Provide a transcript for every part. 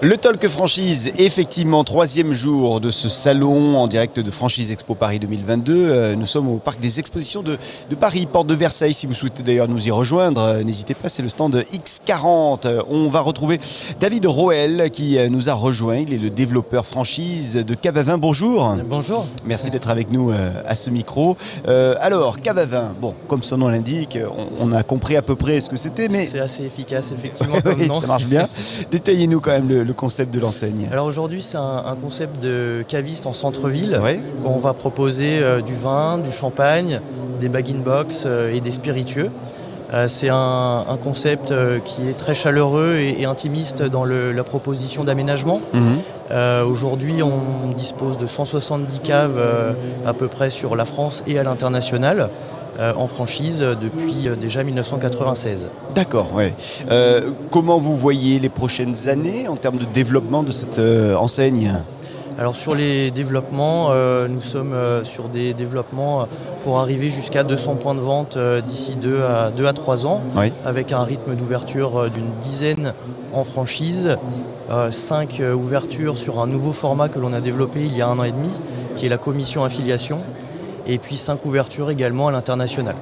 Le Talk Franchise, effectivement, troisième jour de ce salon en direct de Franchise Expo Paris 2022. Euh, nous sommes au parc des expositions de, de Paris, porte de Versailles. Si vous souhaitez d'ailleurs nous y rejoindre, euh, n'hésitez pas, c'est le stand X40. Euh, On va retrouver David Roel qui nous a rejoint. Il est le développeur franchise de Cavavin. Bonjour. Bonjour. Merci d'être avec nous à ce micro. Alors, Cavavin, bon, comme son nom l'indique, on, on a compris à peu près ce que c'était, mais C'est assez efficace, effectivement, comme Oui, nom. ça marche bien. Détaillez-nous quand même le, le concept de l'enseigne. Alors aujourd'hui, c'est un, un concept de caviste en centre-ville. Où on va proposer euh, du vin, du champagne, des bag-in-box euh, et des spiritueux. Euh, c'est un, un concept qui est très chaleureux et, et intimiste dans le- la proposition d'aménagement. Mhm. Aujourd'hui, on dispose de 170 caves à peu près sur la France et à l'international en franchise euh, depuis euh, déjà 1996. D'accord, ouais. Euh, comment vous voyez les prochaines années en termes de développement de cette euh, enseigne? Alors sur les développements, euh, nous sommes euh, sur des développements euh, pour arriver jusqu'à 200 points de vente euh, d'ici 2 à, 2 à 3 ans, Oui. avec un rythme d'ouverture euh, d'une dizaine en franchise, 5 ouvertures sur un nouveau format que l'on a développé il y a un an et demi, qui est la commission affiliation, et puis 5 ouvertures également à l'international.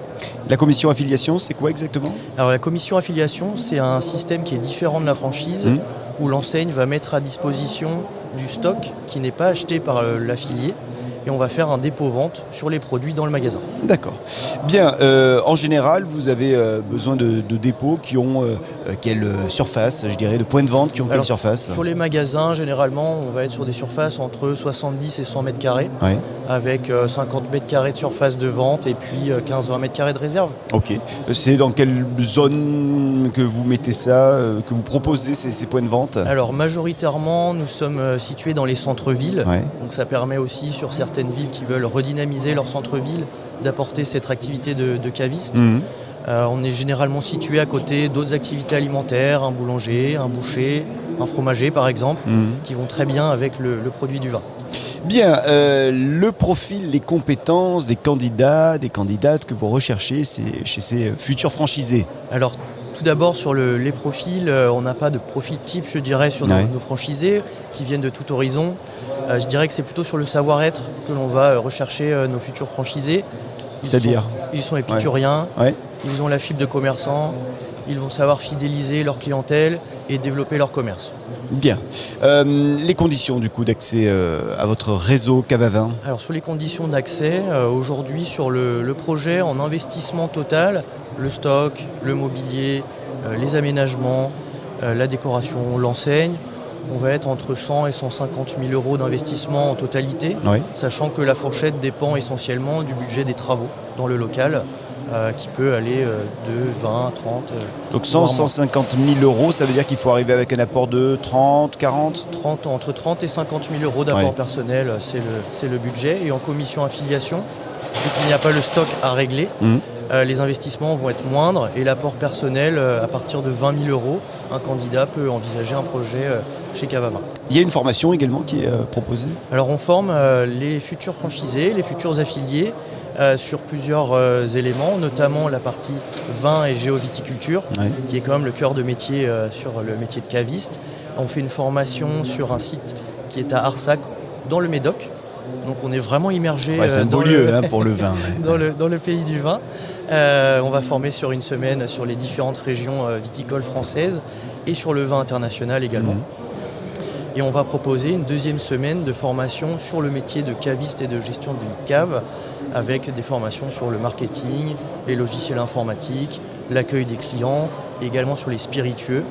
La commission affiliation, c'est quoi exactement? Alors la commission affiliation, c'est un système qui est différent de la franchise, Mhm. où l'enseigne va mettre à disposition du stock qui n'est pas acheté par euh, l'affilié, et on va faire un dépôt-vente sur les produits dans le magasin. D'accord. Bien, euh, en général, vous avez euh, besoin de, de dépôts qui ont euh, quelle surface, je dirais, de points de vente qui ont quelle surface? Sur les magasins, généralement, on va être sur des surfaces entre 70 et 100 mètres carrés, Ouais. avec euh, 50 mètres carrés de surface de vente et puis euh, 15-20 mètres carrés de réserve. Ok. C'est dans quelle zone que vous mettez ça, que vous proposez ces, ces points de vente? Alors majoritairement, nous sommes situés dans les centres-villes, Ouais. donc ça permet aussi sur certaines villes qui veulent redynamiser leur centre-ville d'apporter cette activité de, de caviste. Mhm. Euh, on est généralement situé à côté d'autres activités alimentaires, un boulanger, un boucher, un fromager par exemple, Mhm. qui vont très bien avec le, le produit du vin. Bien, euh, le profil, les compétences des candidats, des candidates que vous recherchez chez ces futurs franchisés. Alors tout d'abord sur le- les profils, euh, on n'a pas de profil type je dirais sur nos, Ouais. nos franchisés qui viennent de tout horizon. Euh, je dirais que c'est plutôt sur le savoir-être que l'on va euh, rechercher nos futurs franchisés. C'est-à-dire Ils sont épicuriens, Ouais. ils ont la fibre de commerçant, ils vont savoir fidéliser leur clientèle et développer leur commerce. Bien. Euh, les conditions du coup d'accès euh, à votre réseau Cavavin? Alors sur les conditions d'accès, euh, aujourd'hui sur le, le projet en investissement total, le stock, le mobilier, euh, les aménagements, euh, la décoration, l'enseigne, on va être entre 100 et 150 000 euros d'investissement en totalité, Oui. sachant que la fourchette dépend essentiellement du budget des travaux dans le local, euh, qui peut aller euh, de 20, 30, euh, Donc 100, voire moins. 150 000 euros, ça veut dire qu'il faut arriver avec un apport de 30, 40 30, entre 30 et 50 000 euros d'apport Ouais. personnel, c'est le, le budget. Et en commission affiliation, vu qu'il n'y a pas le stock à régler, Mhm. Euh, les investissements vont être moindres et l'apport personnel, euh, à partir de 20 000 euros, un candidat peut envisager un projet euh, chez Cavavin. Il y a une formation également qui est proposée? Alors on forme les futurs franchisés, les futurs affiliés sur plusieurs éléments, notamment la partie vin et géoviticulture, Ouais. qui est quand même le cœur de métier sur le métier de caviste. On fait une formation sur un site qui est à Arsac, dans le Médoc. Donc on est vraiment immergé Ouais, C'est un beau dans, lieu le, hein, pour le vin. ouais. dans, le, dans le pays du vin. Euh, on va former sur une semaine sur les différentes régions euh, viticoles françaises et sur le vin international également. Mhm. Et on va proposer une deuxième semaine de formation sur le métier de caviste et de gestion d'une cave, avec des formations sur le marketing, les logiciels informatiques, l'accueil des clients, également sur les spiritueux.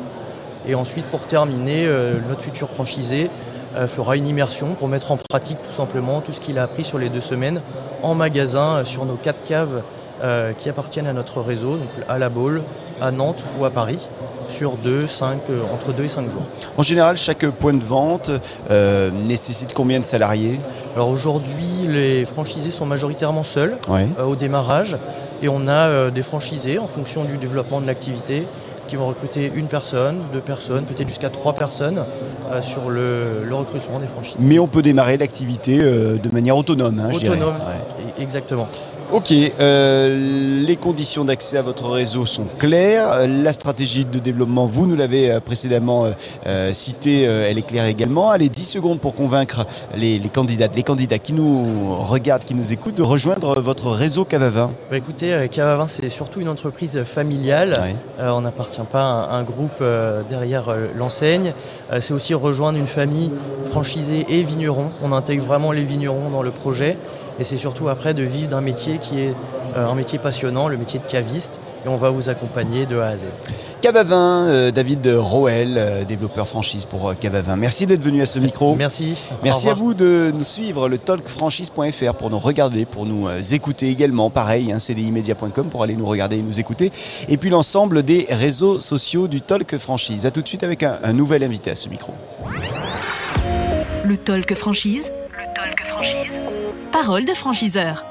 Et ensuite, pour terminer, euh, notre futur franchisé euh, fera une immersion pour mettre en pratique tout simplement tout ce qu'il a appris sur les deux semaines en magasin sur nos quatre caves euh, qui appartiennent à notre réseau, donc à La Baule, à Nantes ou à Paris, sur deux, cinq, euh, entre 2 et 5 jours. En général, chaque point de vente euh, nécessite combien de salariés? Alors aujourd'hui, les franchisés sont majoritairement seuls Ouais. au démarrage et on a des franchisés en fonction du développement de l'activité qui vont recruter une personne, deux personnes, peut-être jusqu'à trois personnes euh, sur le, le recrutement des franchisés. Mais on peut démarrer l'activité euh, de manière autonome, hein, je dirais. Autonome, Ouais. et- exactement. Ok, euh, les conditions d'accès à votre réseau sont claires. La stratégie de développement, vous nous l'avez euh, précédemment euh, citée, elle est claire également. Allez, 10 secondes pour convaincre les, les candidates, les candidats qui nous regardent, qui nous écoutent, de rejoindre votre réseau Cavavin. Bah écoutez, Cavavin, c'est surtout une entreprise familiale. on n'appartient pas à un groupe derrière l'enseigne. C'est aussi rejoindre une famille franchisée et vigneron. On intègre vraiment les vignerons dans le projet. Et c'est surtout après de vivre d'un métier qui est euh, un métier passionnant, le métier de caviste. Et on va vous accompagner de A à Z. Cavavin, euh, David Roel, euh, développeur franchise pour Cavavin. Merci d'être venu à ce micro. Merci. Merci à vous de nous suivre, le talkfranchise.fr pour nous regarder, pour nous écouter également. Pareil, hein, cdimedia.com pour aller nous regarder et nous écouter. Et puis l'ensemble des réseaux sociaux du Talk Franchise. A tout de suite avec un, un nouvel invité à ce micro. Le Talk Franchise. Le Talk Franchise parole de franchiseur.